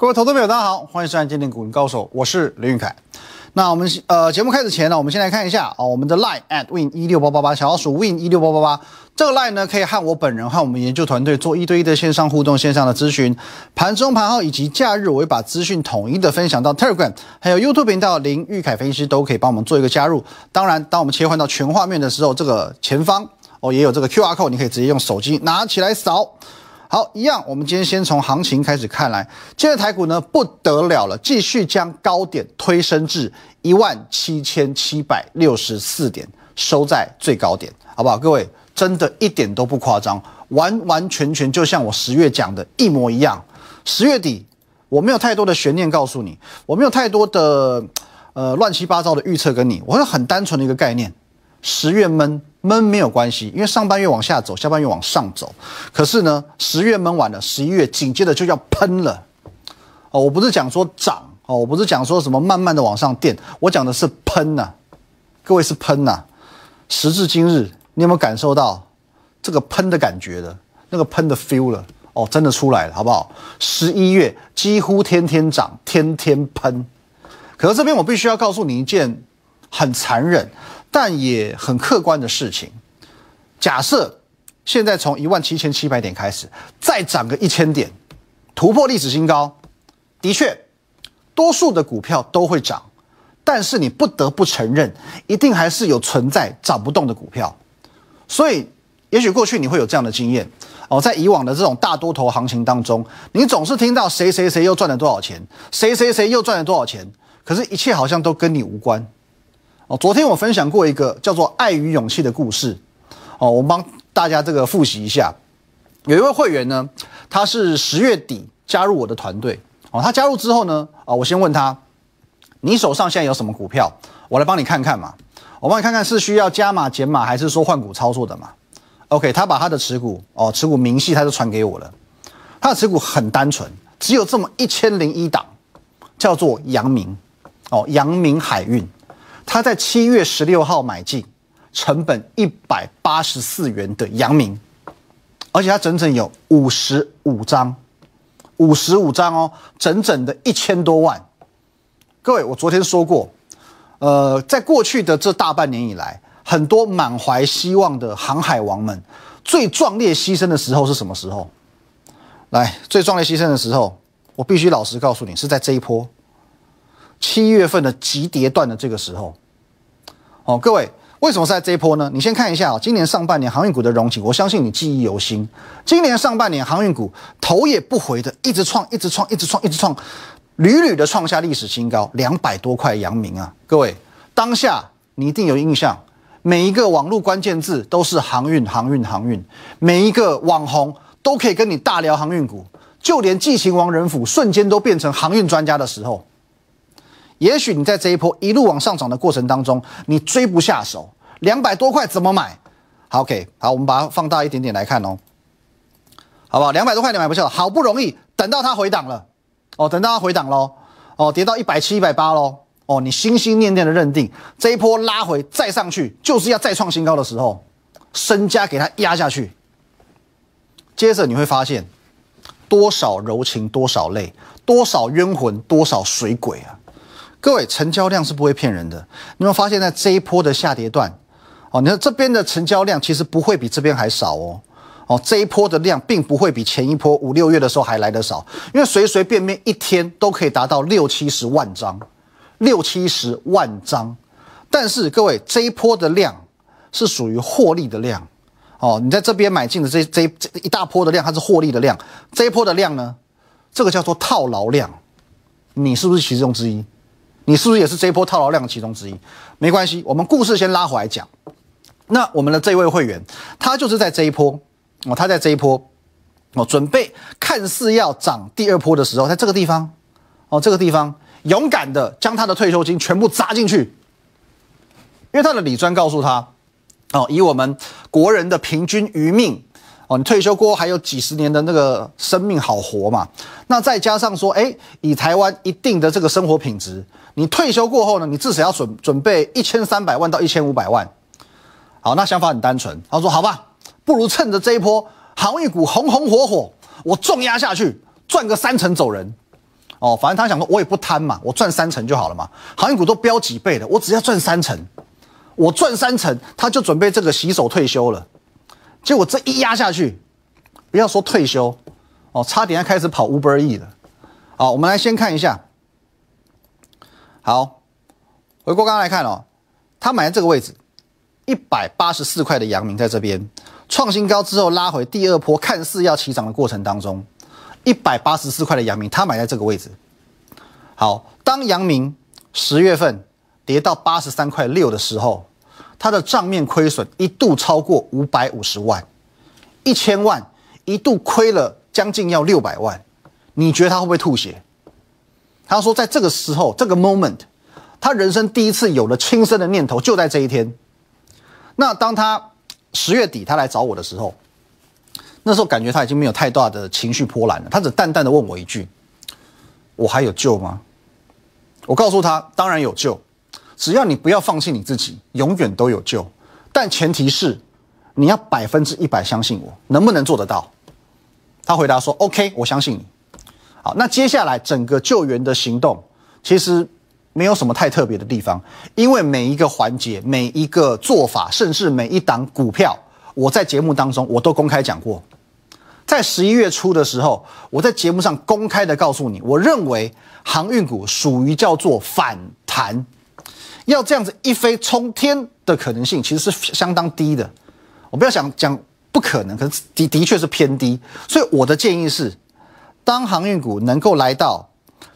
各位投资朋友，大家好，欢迎收看《今天股民高手》，我是林玉凯。那我们呃节目开始前呢，我们先来看一下啊，我们的 line at win 一六八八八小老鼠 win 一六八八八这个 line 呢，可以和我本人和我们研究团队做一对一的线上互动、线上的咨询。盘中盘后以及假日，我会把资讯统一的分享到 Telegram，还有 YouTube 频道林玉凯分析师都可以帮我们做一个加入。当然，当我们切换到全画面的时候，这个前方哦也有这个 QR 码你可以直接用手机拿起来扫。好，一样，我们今天先从行情开始看来。今天台股呢不得了了，继续将高点推升至一万七千七百六十四点，收在最高点，好不好？各位，真的一点都不夸张，完完全全就像我十月讲的一模一样。十月底我没有太多的悬念告诉你，我没有太多的呃乱七八糟的预测跟你，我是很单纯的一个概念。十月闷闷没有关系，因为上半月往下走，下半月往上走。可是呢，十月闷完了，十一月紧接着就要喷了。哦，我不是讲说涨哦，我不是讲说什么慢慢的往上垫，我讲的是喷呐。各位是喷呐。时至今日，你有没有感受到这个喷的感觉的？那个喷的 feel 了？哦，真的出来了，好不好？十一月几乎天天涨，天天喷。可是这边我必须要告诉你一件很残忍。但也很客观的事情，假设现在从一万七千七百点开始，再涨个一千点，突破历史新高，的确，多数的股票都会涨，但是你不得不承认，一定还是有存在涨不动的股票。所以，也许过去你会有这样的经验哦，在以往的这种大多头行情当中，你总是听到谁谁谁又赚了多少钱，谁谁谁又赚了多少钱，可是，一切好像都跟你无关。哦，昨天我分享过一个叫做“爱与勇气”的故事。哦，我帮大家这个复习一下。有一位会员呢，他是十月底加入我的团队。哦，他加入之后呢，啊，我先问他：“你手上现在有什么股票？我来帮你看看嘛。我帮你看看是需要加码、减码，还是说换股操作的嘛？”OK，他把他的持股哦，持股明细他就传给我了。他的持股很单纯，只有这么一千零一档，叫做阳明。哦，阳明海运。他在七月十六号买进，成本一百八十四元的阳明，而且他整整有五十五张，五十五张哦，整整的一千多万。各位，我昨天说过，呃，在过去的这大半年以来，很多满怀希望的航海王们，最壮烈牺牲的时候是什么时候？来，最壮烈牺牲的时候，我必须老实告诉你，是在这一波七月份的急跌段的这个时候。哦，各位，为什么是在这一波呢？你先看一下啊，今年上半年航运股的融景，我相信你记忆犹新。今年上半年航运股头也不回的一直创，一直创，一直创，一直创，屡屡的创下历史新高，两百多块阳明啊！各位，当下你一定有印象，每一个网络关键字都是航运，航运，航运，每一个网红都可以跟你大聊航运股，就连季秦王仁甫瞬间都变成航运专家的时候。也许你在这一波一路往上涨的过程当中，你追不下手，两百多块怎么买？好，OK，好，我们把它放大一点点来看哦，好不好？两百多块你买不下，好不容易等到它回档了，哦，等到它回档喽，哦，跌到一百七、一百八喽，哦，你心心念念的认定这一波拉回再上去就是要再创新高的时候，身家给它压下去，接着你会发现多少柔情，多少泪，多少冤魂，多少水鬼啊！各位，成交量是不会骗人的。你有发现，在这一波的下跌段，哦，你看这边的成交量其实不会比这边还少哦。哦，这一波的量并不会比前一波五六月的时候还来得少，因为随随便便一天都可以达到六七十万张，六七十万张。但是各位，这一波的量是属于获利的量。哦，你在这边买进的这这这一大波的量，它是获利的量。这一波的量呢，这个叫做套牢量。你是不是其中之一？你是不是也是这一波套牢量其中之一？没关系，我们故事先拉回来讲。那我们的这位会员，他就是在这一波哦，他在这一波哦，准备看似要涨第二波的时候，在这个地方哦，这个地方勇敢的将他的退休金全部砸进去，因为他的理专告诉他哦，以我们国人的平均余命。哦，你退休过后还有几十年的那个生命好活嘛？那再加上说，哎，以台湾一定的这个生活品质，你退休过后呢，你至少要准准备一千三百万到一千五百万。好，那想法很单纯，他说好吧，不如趁着这一波航运股红红火火，我重压下去，赚个三成走人。哦，反正他想说，我也不贪嘛，我赚三成就好了嘛。航运股都飙几倍了，我只要赚三成，我赚三成，他就准备这个洗手退休了。结果这一压下去，不要说退休，哦，差点要开始跑 Uber E 了。好，我们来先看一下。好，回过刚刚来看哦，他买在这个位置，一百八十四块的阳明在这边。创新高之后拉回第二波，看似要起涨的过程当中，一百八十四块的阳明，他买在这个位置。好，当阳明十月份跌到八十三块六的时候，他的账面亏损一度超过五百五十万，一千万一度亏了将近要六百万。你觉得他会不会吐血？他说，在这个时候，这个 moment，他人生第一次有了轻生的念头，就在这一天。那当他。十月底他来找我的时候，那时候感觉他已经没有太大的情绪波澜了。他只淡淡的问我一句：“我还有救吗？”我告诉他：“当然有救，只要你不要放弃你自己，永远都有救。但前提是你要百分之一百相信我，能不能做得到？”他回答说：“OK，我相信你。”好，那接下来整个救援的行动其实。没有什么太特别的地方，因为每一个环节、每一个做法，甚至每一档股票，我在节目当中我都公开讲过。在十一月初的时候，我在节目上公开的告诉你，我认为航运股属于叫做反弹，要这样子一飞冲天的可能性其实是相当低的。我不要想讲不可能，可是的的确是偏低。所以我的建议是，当航运股能够来到。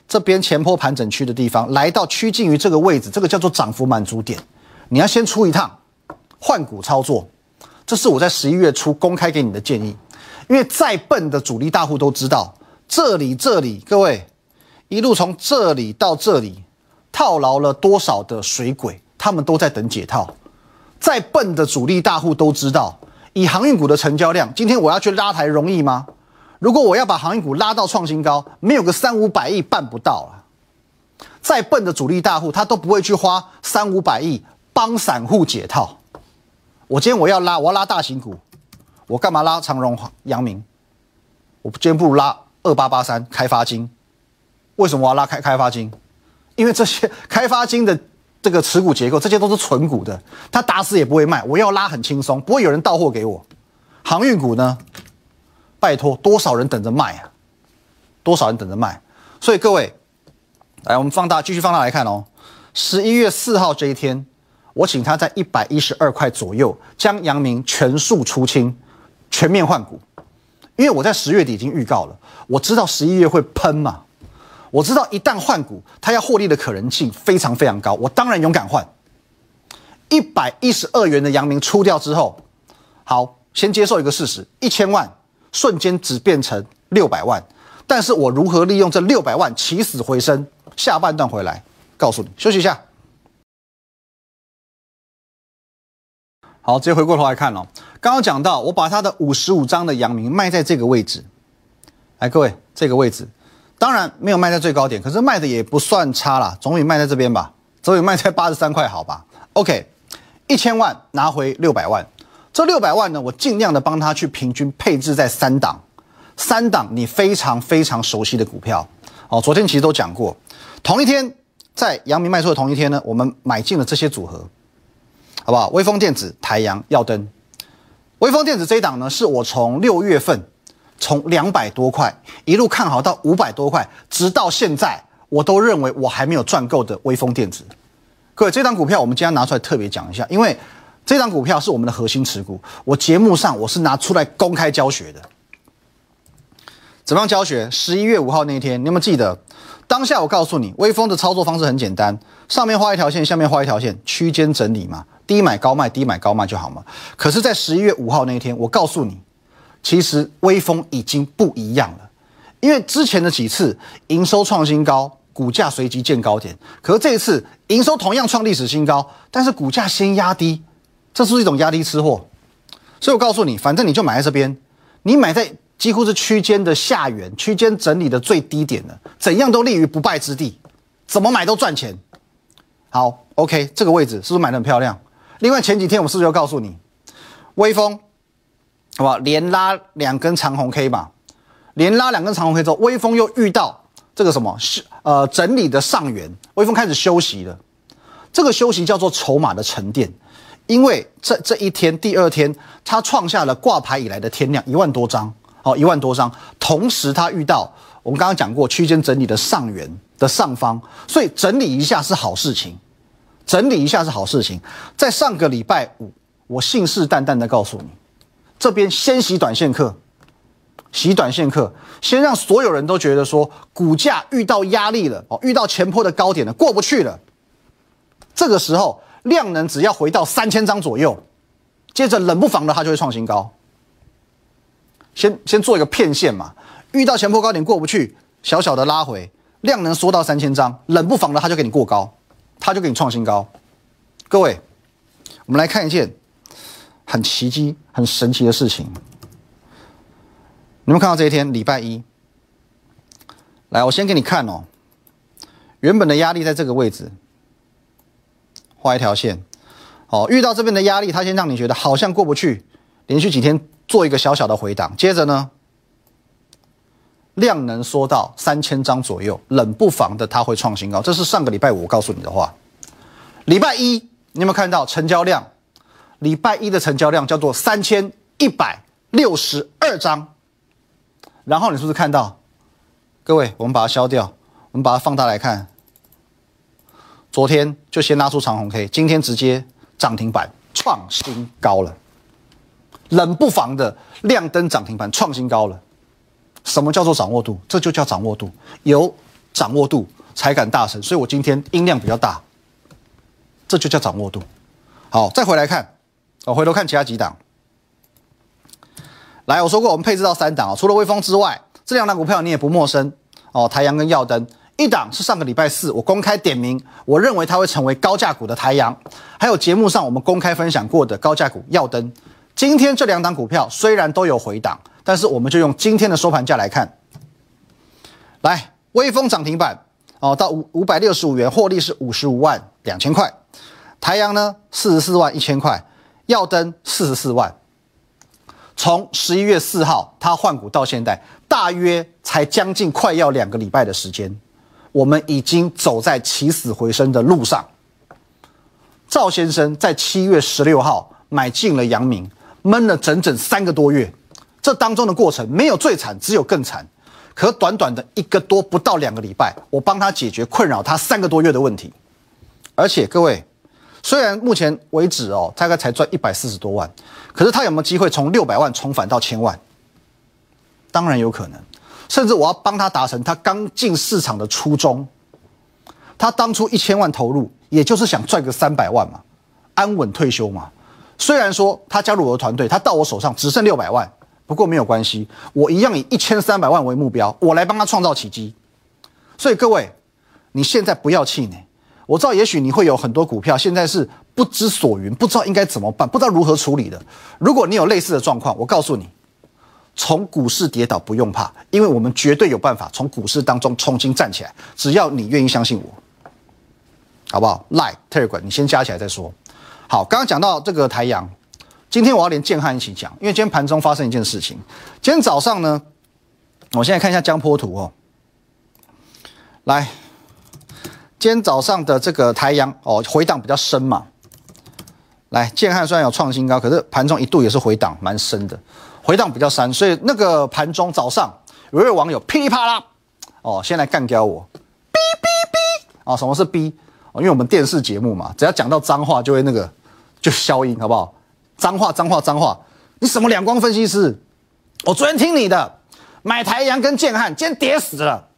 这边前坡盘整区的地方，来到趋近于这个位置，这个叫做涨幅满足点。你要先出一趟换股操作，这是我在十一月初公开给你的建议。因为再笨的主力大户都知道，这里这里，各位一路从这里到这里套牢了多少的水鬼，他们都在等解套。再笨的主力大户都知道，以航运股的成交量，今天我要去拉抬容易吗？如果我要把航运股拉到创新高，没有个三五百亿办不到了。再笨的主力大户，他都不会去花三五百亿帮散户解套。我今天我要拉，我要拉大型股，我干嘛拉长荣、阳明？我今天不如拉二八八三开发金。为什么我要拉开开发金？因为这些开发金的这个持股结构，这些都是纯股的，他打死也不会卖。我要拉很轻松，不会有人到货给我。航运股呢？拜托，多少人等着卖啊？多少人等着卖？所以各位，来，我们放大，继续放大来看哦。十一月四号这一天，我请他在一百一十二块左右将阳明全数出清，全面换股。因为我在十月底已经预告了，我知道十一月会喷嘛，我知道一旦换股，它要获利的可能性非常非常高，我当然勇敢换。一百一十二元的阳明出掉之后，好，先接受一个事实，一千万。瞬间只变成六百万，但是我如何利用这六百万起死回生？下半段回来告诉你。休息一下，好，直接回过头来看哦。刚刚讲到，我把他的五十五张的阳明卖在这个位置，来，各位这个位置，当然没有卖在最高点，可是卖的也不算差啦，总比卖在这边吧，总比卖在八十三块好吧？OK，一千万拿回六百万。这六百万呢，我尽量的帮他去平均配置在三档，三档你非常非常熟悉的股票。哦，昨天其实都讲过，同一天在阳明卖出的同一天呢，我们买进了这些组合，好不好？微风电子、台阳、耀灯。微风电子这一档呢，是我从六月份从两百多块一路看好到五百多块，直到现在，我都认为我还没有赚够的微风电子。各位，这张股票我们今天拿出来特别讲一下，因为。这张股票是我们的核心持股，我节目上我是拿出来公开教学的。怎么样教学？十一月五号那一天，你有没有记得？当下我告诉你，微风的操作方式很简单，上面画一条线，下面画一条线，区间整理嘛，低买高卖，低买高卖就好嘛。可是，在十一月五号那一天，我告诉你，其实微风已经不一样了，因为之前的几次营收创新高，股价随即见高点，可是这一次营收同样创历史新高，但是股价先压低。这是一种压低吃货，所以我告诉你，反正你就买在这边，你买在几乎是区间的下缘，区间整理的最低点了，怎样都立于不败之地，怎么买都赚钱。好，OK，这个位置是不是买的很漂亮？另外前几天我是不是又告诉你，微风，好吧？连拉两根长红 K 嘛，连拉两根长红 K 之后，微风又遇到这个什么是呃整理的上缘，微风开始休息了。这个休息叫做筹码的沉淀，因为这这一天第二天，它创下了挂牌以来的天量一万多张，好一万多张。同时它遇到我们刚刚讲过区间整理的上缘的上方，所以整理一下是好事情，整理一下是好事情。在上个礼拜五，我信誓旦旦的告诉你，这边先洗短线客，洗短线客，先让所有人都觉得说股价遇到压力了，哦，遇到前坡的高点了，过不去了。这个时候量能只要回到三千张左右，接着冷不防的它就会创新高。先先做一个骗线嘛，遇到前坡高点过不去，小小的拉回，量能缩到三千张，冷不防的它就给你过高，它就给你创新高。各位，我们来看一件很奇迹、很神奇的事情。你们看到这一天，礼拜一，来，我先给你看哦，原本的压力在这个位置。画一条线，哦，遇到这边的压力，它先让你觉得好像过不去，连续几天做一个小小的回档，接着呢，量能缩到三千张左右，冷不防的它会创新高，这是上个礼拜五我告诉你的话。礼拜一你有没有看到成交量？礼拜一的成交量叫做三千一百六十二张，然后你是不是看到？各位，我们把它消掉，我们把它放大来看。昨天就先拉出长红 K，今天直接涨停板创新高了，冷不防的亮灯涨停板创新高了。什么叫做掌握度？这就叫掌握度，有掌握度才敢大声。所以我今天音量比较大，这就叫掌握度。好，再回来看，我回头看其他几档。来，我说过我们配置到三档啊，除了微风之外，这两档股票你也不陌生哦，台阳跟耀灯。一档是上个礼拜四我公开点名，我认为它会成为高价股的台阳，还有节目上我们公开分享过的高价股耀灯。今天这两档股票虽然都有回档，但是我们就用今天的收盘价来看。来，微风涨停板哦，到五五百六十五元，获利是五十五万两千块。台阳呢，四十四万一千块，耀登四十四万。从十一月四号他换股到现在，大约才将近快要两个礼拜的时间。我们已经走在起死回生的路上。赵先生在七月十六号买进了阳明，闷了整整三个多月，这当中的过程没有最惨，只有更惨。可短短的一个多不到两个礼拜，我帮他解决困扰他三个多月的问题。而且各位，虽然目前为止哦，大概才赚一百四十多万，可是他有没有机会从六百万重返到千万？当然有可能。甚至我要帮他达成他刚进市场的初衷。他当初一千万投入，也就是想赚个三百万嘛，安稳退休嘛。虽然说他加入我的团队，他到我手上只剩六百万，不过没有关系，我一样以一千三百万为目标，我来帮他创造奇迹。所以各位，你现在不要气馁。我知道也许你会有很多股票现在是不知所云，不知道应该怎么办，不知道如何处理的。如果你有类似的状况，我告诉你。从股市跌倒不用怕，因为我们绝对有办法从股市当中重新站起来。只要你愿意相信我，好不好？Like Telegram，你先加起来再说。好，刚刚讲到这个台阳，今天我要连建汉一起讲，因为今天盘中发生一件事情。今天早上呢，我现在看一下江波图哦。来，今天早上的这个台阳哦，回档比较深嘛。来，建汉虽然有创新高，可是盘中一度也是回档蛮深的。回档比较深，所以那个盘中早上有一位网友噼里啪啦哦，先来干掉我，哔哔哔啊！什么是哔？哦，因为我们电视节目嘛，只要讲到脏话就会那个就消音，好不好？脏话脏话脏话！你什么两光分析师？我昨天听你的，买台阳跟建汉，今天跌死了。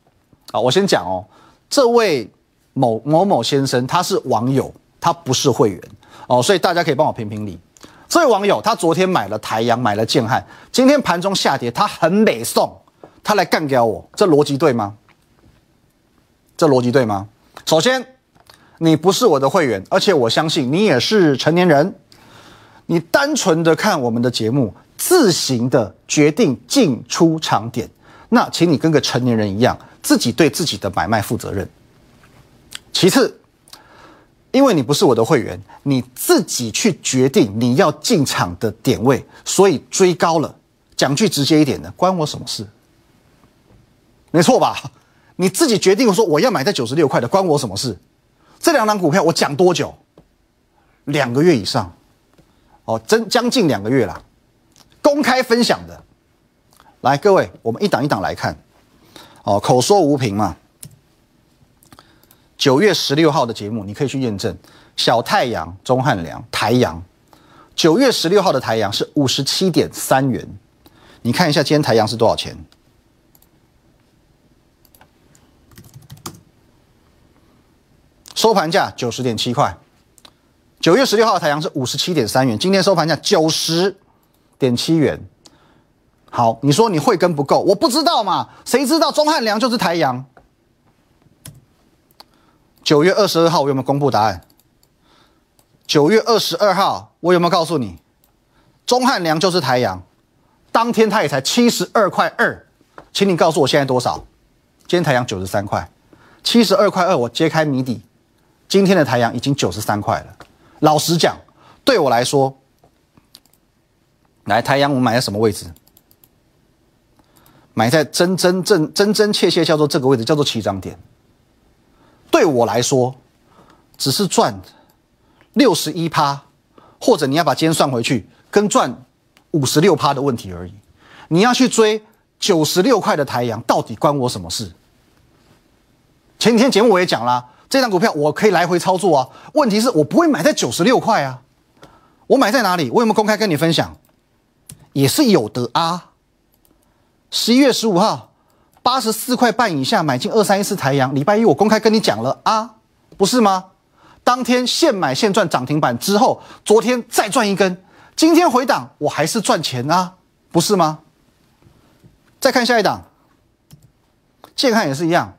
好，我先讲哦，这位某某某先生他是网友，他不是会员哦，所以大家可以帮我评评理。这位网友，他昨天买了台阳，买了建汉，今天盘中下跌，他很美送，他来干掉我，这逻辑对吗？这逻辑对吗？首先，你不是我的会员，而且我相信你也是成年人，你单纯的看我们的节目，自行的决定进出场点，那请你跟个成年人一样，自己对自己的买卖负责任。其次。因为你不是我的会员，你自己去决定你要进场的点位，所以追高了。讲句直接一点的，关我什么事？没错吧？你自己决定说我要买在九十六块的，关我什么事？这两档股票我讲多久？两个月以上，哦，真将近两个月了，公开分享的。来，各位，我们一档一档来看。哦，口说无凭嘛。九月十六号的节目，你可以去验证。小太阳、钟汉良、台阳，九月十六号的台阳是五十七点三元。你看一下今天台阳是多少钱？收盘价九十点七块。九月十六号的台阳是五十七点三元，今天收盘价九十点七元。好，你说你会跟不够，我不知道嘛？谁知道钟汉良就是台阳？九月二十二号我有没有公布答案？九月二十二号我有没有告诉你，钟汉良就是台阳？当天他也才七十二块二，请你告诉我现在多少？今天台阳九十三块，七十二块二，我揭开谜底，今天的台阳已经九十三块了。老实讲，对我来说，来台阳我们买在什么位置？买在真真正真真切切叫做这个位置，叫做起涨点。对我来说，只是赚六十一趴，或者你要把今天算回去，跟赚五十六趴的问题而已。你要去追九十六块的台阳，到底关我什么事？前几天节目我也讲了，这张股票我可以来回操作啊。问题是我不会买在九十六块啊，我买在哪里？我有没有公开跟你分享？也是有的啊。十一月十五号，八十四块半以下买进二三一四台阳。礼拜一我公开跟你讲了啊，不是吗？当天现买现赚涨停板之后，昨天再赚一根，今天回档我还是赚钱啊，不是吗？再看下一档，健康也是一样。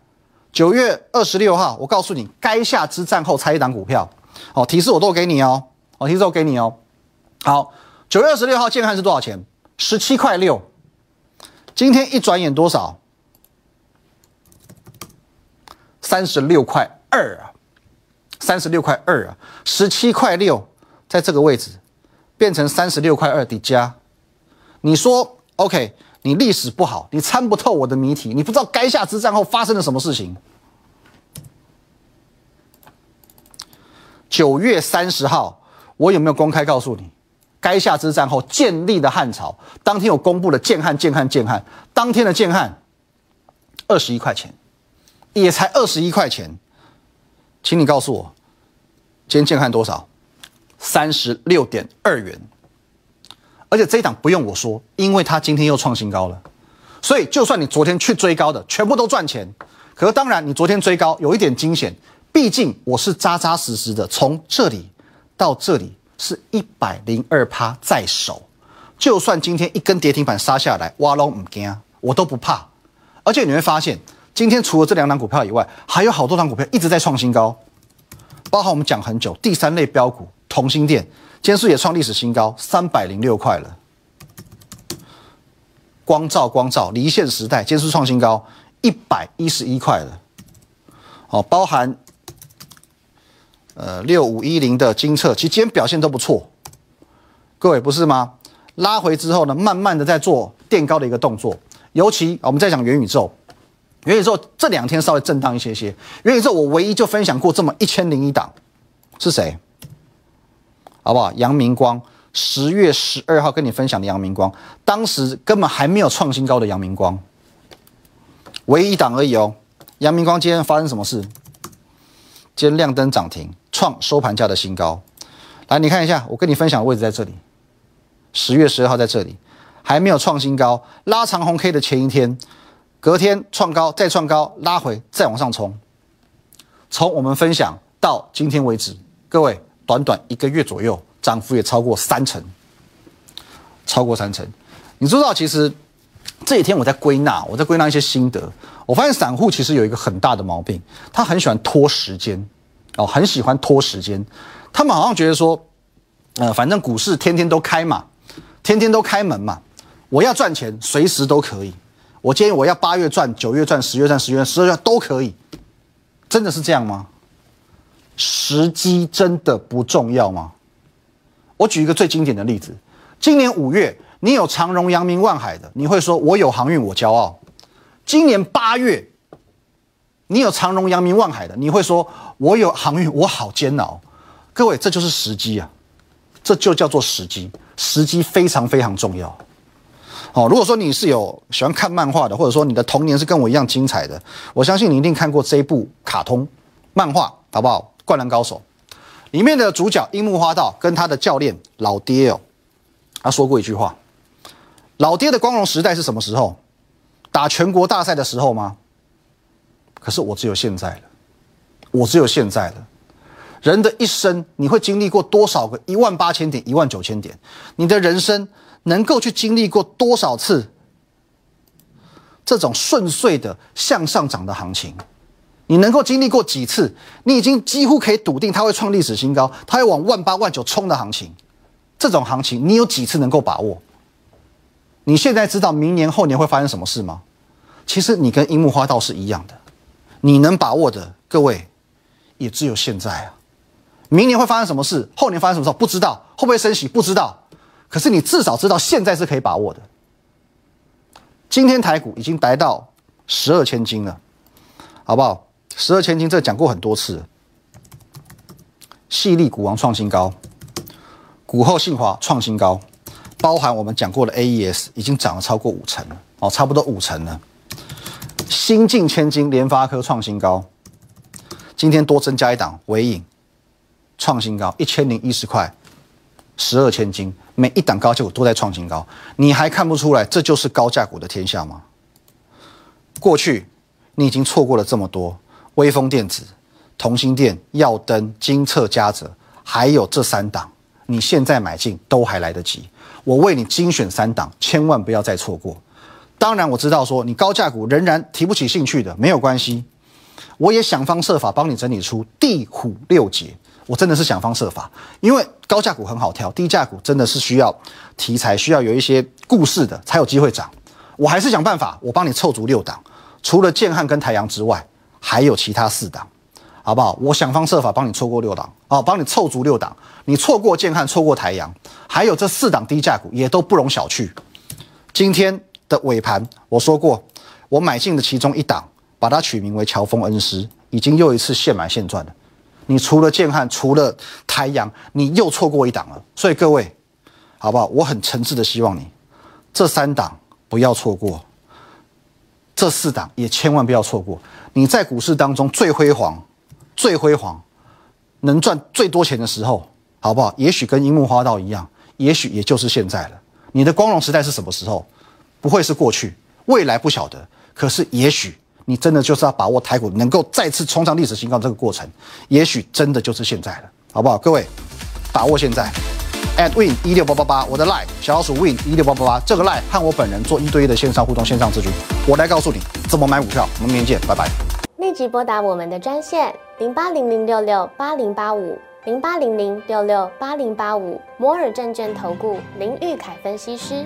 九月二十六号，我告诉你，该下之战后猜一档股票。哦，提示我都给你哦，哦，提示我给你哦。好，九月二十六号健康是多少钱？十七块六。今天一转眼多少？三十六块二啊，三十六块二啊，十七块六，在这个位置变成三十六块二的加。你说 OK？你历史不好，你参不透我的谜题，你不知道垓下之战后发生了什么事情。九月三十号，我有没有公开告诉你？垓下之战后建立的汉朝，当天有公布了建汉、建汉、建汉，当天的建汉二十一块钱，也才二十一块钱，请你告诉我，今天建汉多少？三十六点二元，而且这一档不用我说，因为它今天又创新高了，所以就算你昨天去追高的，全部都赚钱。可是当然，你昨天追高有一点惊险，毕竟我是扎扎实实的从这里到这里。是一百零二趴在手，就算今天一根跌停板杀下来，挖拢唔惊，我都不怕。而且你会发现，今天除了这两档股票以外，还有好多档股票一直在创新高，包含我们讲很久第三类标股同心店，今天也创历史新高，三百零六块了。光照光照离线时代，今天是创新高，一百一十一块了。哦，包含。呃，六五一零的金策，其实今天表现都不错，各位不是吗？拉回之后呢，慢慢的在做垫高的一个动作。尤其我们在讲元宇宙，元宇宙这两天稍微震荡一些些。元宇宙我唯一就分享过这么一千零一档，是谁？好不好？阳明光，十月十二号跟你分享的阳明光，当时根本还没有创新高的阳明光，唯一一档而已哦。阳明光今天发生什么事？今天亮灯涨停。创收盘价的新高，来你看一下，我跟你分享的位置在这里，十月十二号在这里，还没有创新高，拉长红 K 的前一天，隔天创高，再创高，拉回，再往上冲。从我们分享到今天为止，各位短短一个月左右，涨幅也超过三成，超过三成。你知道，其实这几天我在归纳，我在归纳一些心得，我发现散户其实有一个很大的毛病，他很喜欢拖时间。哦，很喜欢拖时间，他们好像觉得说，呃，反正股市天天都开嘛，天天都开门嘛，我要赚钱随时都可以。我建议我要八月赚、九月赚、十月赚、十月、十二月都可以，真的是这样吗？时机真的不重要吗？我举一个最经典的例子，今年五月你有长荣、阳明、万海的，你会说我有航运，我骄傲。今年八月你有长荣、阳明、万海的，你会说我有航运，我好煎熬。各位，这就是时机啊，这就叫做时机，时机非常非常重要。哦，如果说你是有喜欢看漫画的，或者说你的童年是跟我一样精彩的，我相信你一定看过这一部卡通漫画，好不好？《灌篮高手》里面的主角樱木花道跟他的教练老爹哦，他说过一句话：老爹的光荣时代是什么时候？打全国大赛的时候吗？可是我只有现在了，我只有现在了。人的一生，你会经历过多少个一万八千点、一万九千点？你的人生能够去经历过多少次这种顺遂的向上涨的行情？你能够经历过几次？你已经几乎可以笃定它会创历史新高，它会往万八万九冲的行情。这种行情，你有几次能够把握？你现在知道明年后年会发生什么事吗？其实你跟樱木花道是一样的，你能把握的，各位也只有现在啊。明年会发生什么事？后年发生什么事？不知道会不会升息？不知道。可是你至少知道现在是可以把握的。今天台股已经达到十二千金了，好不好？十二千金这讲过很多次。细粒股王创新高，股后信华创新高，包含我们讲过的 AES 已经涨了超过五成了哦，差不多五成了。新进千金联发科创新高，今天多增加一档尾影。创新高一千零一十块，十二千金，每一档高价股都在创新高，你还看不出来这就是高价股的天下吗？过去你已经错过了这么多，微风电子、同心电、耀灯、金策、嘉泽，还有这三档，你现在买进都还来得及。我为你精选三档，千万不要再错过。当然我知道说你高价股仍然提不起兴趣的，没有关系，我也想方设法帮你整理出地虎六节。我真的是想方设法，因为高价股很好挑，低价股真的是需要题材，需要有一些故事的才有机会涨。我还是想办法，我帮你凑足六档，除了建汉跟太阳之外，还有其他四档，好不好？我想方设法帮你凑过六档，哦，帮你凑足六档。你错过建汉，错过太阳，还有这四档低价股也都不容小觑。今天的尾盘，我说过，我买进的其中一档，把它取名为乔峰恩师，已经又一次现买现赚了。你除了建汉，除了太阳，你又错过一档了。所以各位，好不好？我很诚挚的希望你，这三档不要错过，这四档也千万不要错过。你在股市当中最辉煌、最辉煌，能赚最多钱的时候，好不好？也许跟樱木花道一样，也许也就是现在了。你的光荣时代是什么时候？不会是过去，未来不晓得。可是也许。你真的就是要把握台股能够再次冲上历史新高这个过程，也许真的就是现在了，好不好？各位，把握现在，at win 一六八八八，我的 line 小老鼠 win 一六八八八，这个 line 和我本人做一对一的线上互动、线上咨询，我来告诉你怎么买股票。我们明天见，拜拜。立即拨打我们的专线零八零零六六八零八五零八零零六六八零八五摩尔证券投顾林玉凯分析师。